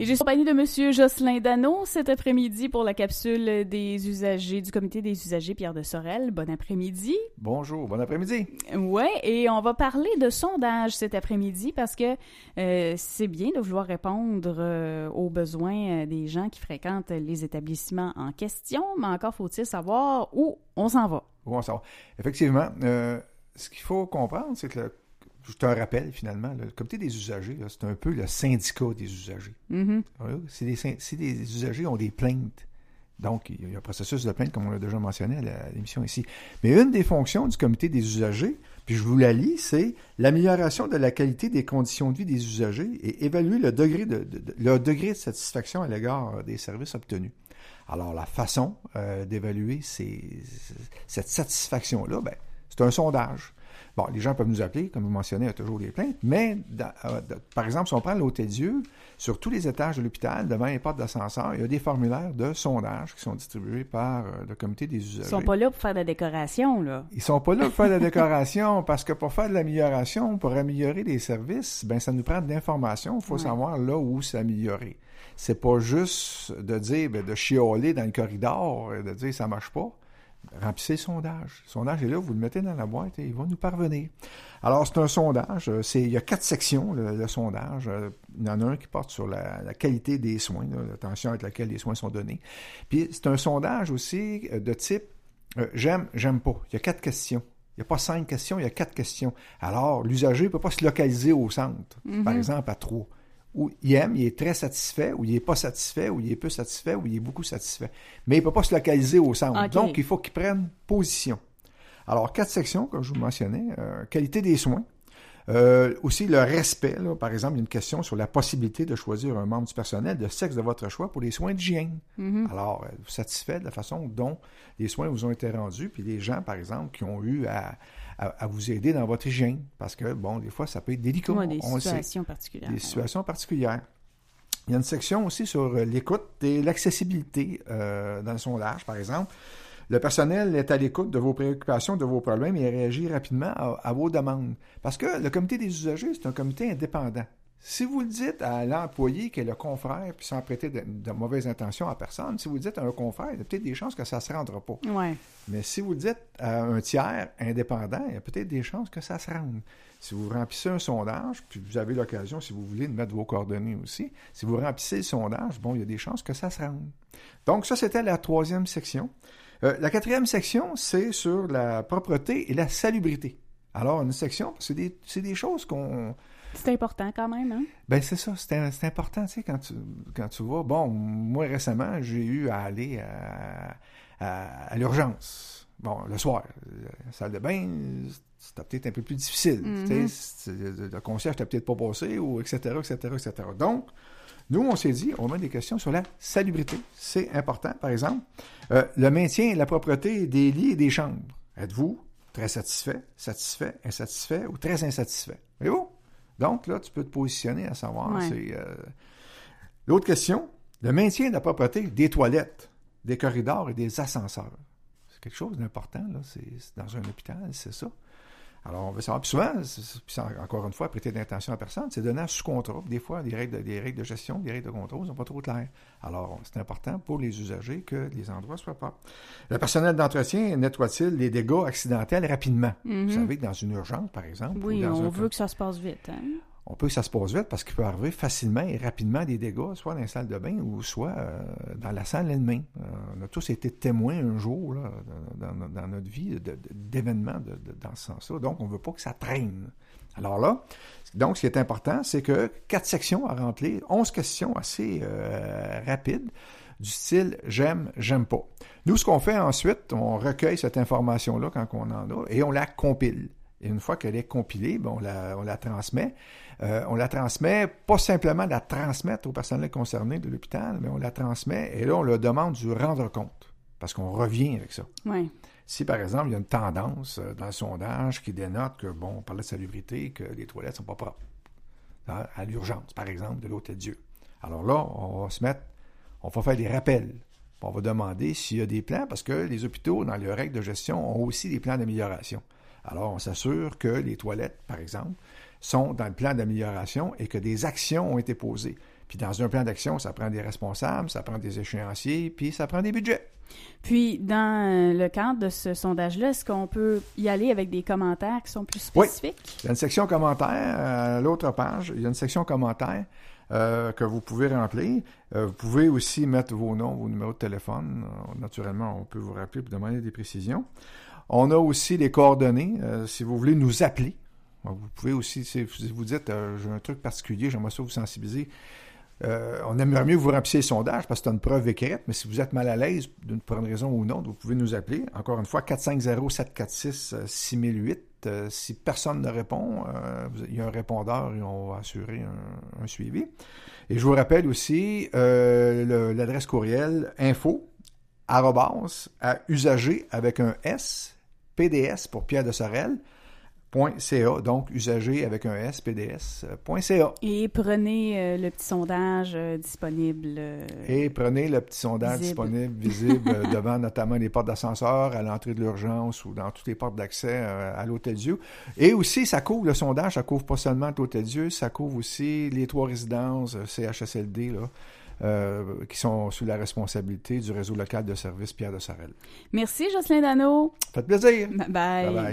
Et j'ai compagnie de Monsieur Jocelyn Dano cet après-midi pour la capsule des usagers du comité des usagers Pierre de Sorel. Bon après-midi. Bonjour, bon après-midi. Ouais, et on va parler de sondage cet après-midi parce que euh, c'est bien de vouloir répondre euh, aux besoins euh, des gens qui fréquentent les établissements en question, mais encore faut-il savoir où on s'en va. Où on s'en va. Effectivement, ce qu'il faut comprendre, c'est que le je te rappelle finalement, le comité des usagers, c'est un peu le syndicat des usagers. Mm-hmm. Si les, usagers ont des plaintes, donc il y a un processus de plainte, comme on l'a déjà mentionné à l'émission ici. Mais une des fonctions du comité des usagers, puis je vous la lis, c'est l'amélioration de la qualité des conditions de vie des usagers et évaluer le degré de, degré de satisfaction à l'égard des services obtenus. Alors, la façon euh, d'évaluer cette satisfaction-là, ben, c'est un sondage. Bon, les gens peuvent nous appeler, comme vous mentionnez, il y a toujours des plaintes, mais euh, par exemple, si on prend l'Hôtel Dieu, sur tous les étages de l'hôpital, devant les portes d'ascenseur, il y a des formulaires de sondage qui sont distribués par euh, le comité des usagers. Ils sont pas là pour faire de la décoration, là. Ils sont pas là pour faire de la décoration, parce que pour faire de l'amélioration, pour améliorer les services, ben ça nous prend de l'information. Il faut savoir là où s'améliorer. C'est pas juste de dire, ben, de chialer dans le corridor, de dire ça marche pas remplissez le sondage. Le sondage est là, vous le mettez dans la boîte et il va nous parvenir. Alors, c'est un sondage. Euh, c'est, il y a quatre sections, le, sondage. Euh, il y en a un qui porte sur la, qualité des soins, l'attention avec laquelle les soins sont donnés. Puis, c'est un sondage aussi euh, de type j'aime, j'aime pas. Il y a quatre questions. Il n'y a pas cinq questions, il y a quatre questions. Alors, l'usager ne peut pas se localiser au centre, par mm-hmm. exemple, à trois où il aime, il est très satisfait, ou il n'est pas satisfait, ou il est peu satisfait, ou il est beaucoup satisfait. Mais il ne peut pas se localiser au centre. Donc, il faut qu'il prenne position. Alors, quatre sections, comme je vous mentionnais. Euh, qualité des soins. Euh, aussi, le respect. par exemple, il y a une question sur la possibilité de choisir un membre du personnel de sexe de votre choix pour les soins d'hygiène. Mm-hmm. Alors, vous satisfait de la façon dont les soins vous ont été rendus, puis les gens, par exemple, qui ont eu à à, vous aider dans votre hygiène? Parce que, bon, des fois, ça peut être délicat. des situations particulières. Des situations particulières. Il y a une section aussi sur euh, l'écoute et l'accessibilité euh, dans le sondage, par exemple. Le personnel est à l'écoute de vos préoccupations, de vos problèmes et réagit rapidement à, vos demandes. Parce que le comité des usagers, c'est un comité indépendant. Si vous le dites à l'employé qui est le confrère, puis sans prêter de, mauvaises intentions à personne, si vous le dites à un confrère, il y a peut-être des chances que ça ne se rendra pas. Ouais. Mais si vous le dites à un tiers indépendant, il y a peut-être des chances que ça se rende. Si vous remplissez un sondage, puis vous avez l'occasion, si vous voulez, de mettre vos coordonnées aussi, si vous remplissez le sondage, bon, il y a des chances que ça se rende. Donc, ça, c'était la troisième section. Euh, la quatrième section, c'est sur la propreté et la salubrité. Alors, une section, c'est des, des choses qu'on c'est important quand même, hein? Ben c'est ça, c'est important, tu sais, quand tu, quand tu vois. Bon, moi récemment, j'ai eu à aller à, l'urgence. Bon, le soir, la salle de bain, c'était peut-être un peu plus difficile. mm-hmm. Le concierge n'était peut-être pas passé, ou etc., etc., etc. Donc, nous, on s'est dit, on met des questions sur la salubrité. C'est important, par exemple. Euh, le maintien et la propreté des lits et des chambres. Êtes-vous très satisfait, satisfait, insatisfait ou très insatisfait? Voyez-vous? Donc, là, tu peux te positionner à savoir. Euh, L'autre question, le maintien de la propreté des toilettes, des corridors et des ascenseurs. Quelque chose d'important, là. C'est dans un hôpital, c'est ça. Alors, on veut savoir. Puis souvent, encore une fois, prêter d'intention à personne, c'est donner sous contrat. Des fois, des règles, de, des règles de gestion, des règles de contrôle ne sont pas trop claires. Alors, c'est important pour les usagers que les endroits soient pas. Le personnel d'entretien nettoie-t-il les dégâts accidentels rapidement? Vous mm-hmm. savez que dans une urgence, par exemple. Oui, on veut que ça se passe vite. Hein? On peut que ça se passe vite parce qu'il peut arriver facilement et rapidement des dégâts, soit dans la salle de bain ou soit euh, dans la salle elle-même. Euh, on a tous été témoins un jour dans, notre vie d'événements dans ce sens-là. Donc, on ne veut pas que ça traîne. Alors là, donc, ce qui est important, c'est que quatre sections à remplir, onze questions assez euh, rapides du style j'aime, j'aime pas. Nous, ce qu'on fait ensuite, on recueille cette information-là quand on en a et on la compile. Et une fois qu'elle est compilée, ben, on, la, on la transmet. Euh, on la transmet, pas simplement la transmettre au personnel concerné de l'hôpital, mais on la transmet et là, on leur demande du rendre compte. Parce qu'on revient avec ça. Oui. Si, par exemple, il y a une tendance euh, dans le sondage qui dénote que, bon, on parlait de salubrité, que les toilettes sont pas propres, hein, à l'urgence, par exemple, de l'Hôtel Dieu. Alors là, on va se mettre, on va faire des rappels. On va demander s'il y a des plans, parce que les hôpitaux, dans leurs règles de gestion, ont aussi des plans d'amélioration. Alors, on s'assure que les toilettes, par exemple, sont dans le plan d'amélioration et que des actions ont été posées. Puis dans un plan d'action, ça prend des responsables, ça prend des échéanciers, puis ça prend des budgets. Puis, dans le cadre de ce sondage-là, est-ce qu'on peut y aller avec des commentaires qui sont plus spécifiques? Oui. Il y a une section commentaires à l'autre page. Il y a une section commentaires euh, que vous pouvez remplir. Euh, vous pouvez aussi mettre vos noms, vos numéros de téléphone. Euh, naturellement, on peut vous rappeler pour demander des précisions. On a aussi les coordonnées. Euh, si vous voulez nous appeler, vous pouvez aussi, si vous dites j'ai un truc particulier, j'aimerais ça vous sensibiliser. Euh, on aimerait mieux que vous remplissiez le sondage parce que c'est une preuve écrite, mais si vous êtes mal à l'aise, pour une raison ou autre, vous pouvez nous appeler. Encore une fois, 450-746-6008. Euh, si personne ne répond, euh, il y a un répondeur et on va assurer un, suivi. Et je vous rappelle aussi l'adresse courriel info à usager avec un S, PDS pour Pierre de Sorel, .ca, donc usager avec un S, PDS.ca. Et prenez euh, le petit sondage euh, disponible. Euh, Et prenez le petit sondage disponible, visible devant notamment les portes d'ascenseur, à l'entrée de l'urgence ou dans toutes les portes d'accès à l'Hôtel Dieu. Et aussi, ça couvre le sondage, ça couvre pas seulement l'Hôtel Dieu, ça couvre aussi les trois résidences CHSLD, là. Qui sont sous la responsabilité du réseau local de services Pierre de Sorel. Merci, Jocelyn Dano. Faites plaisir. bye. bye, bye.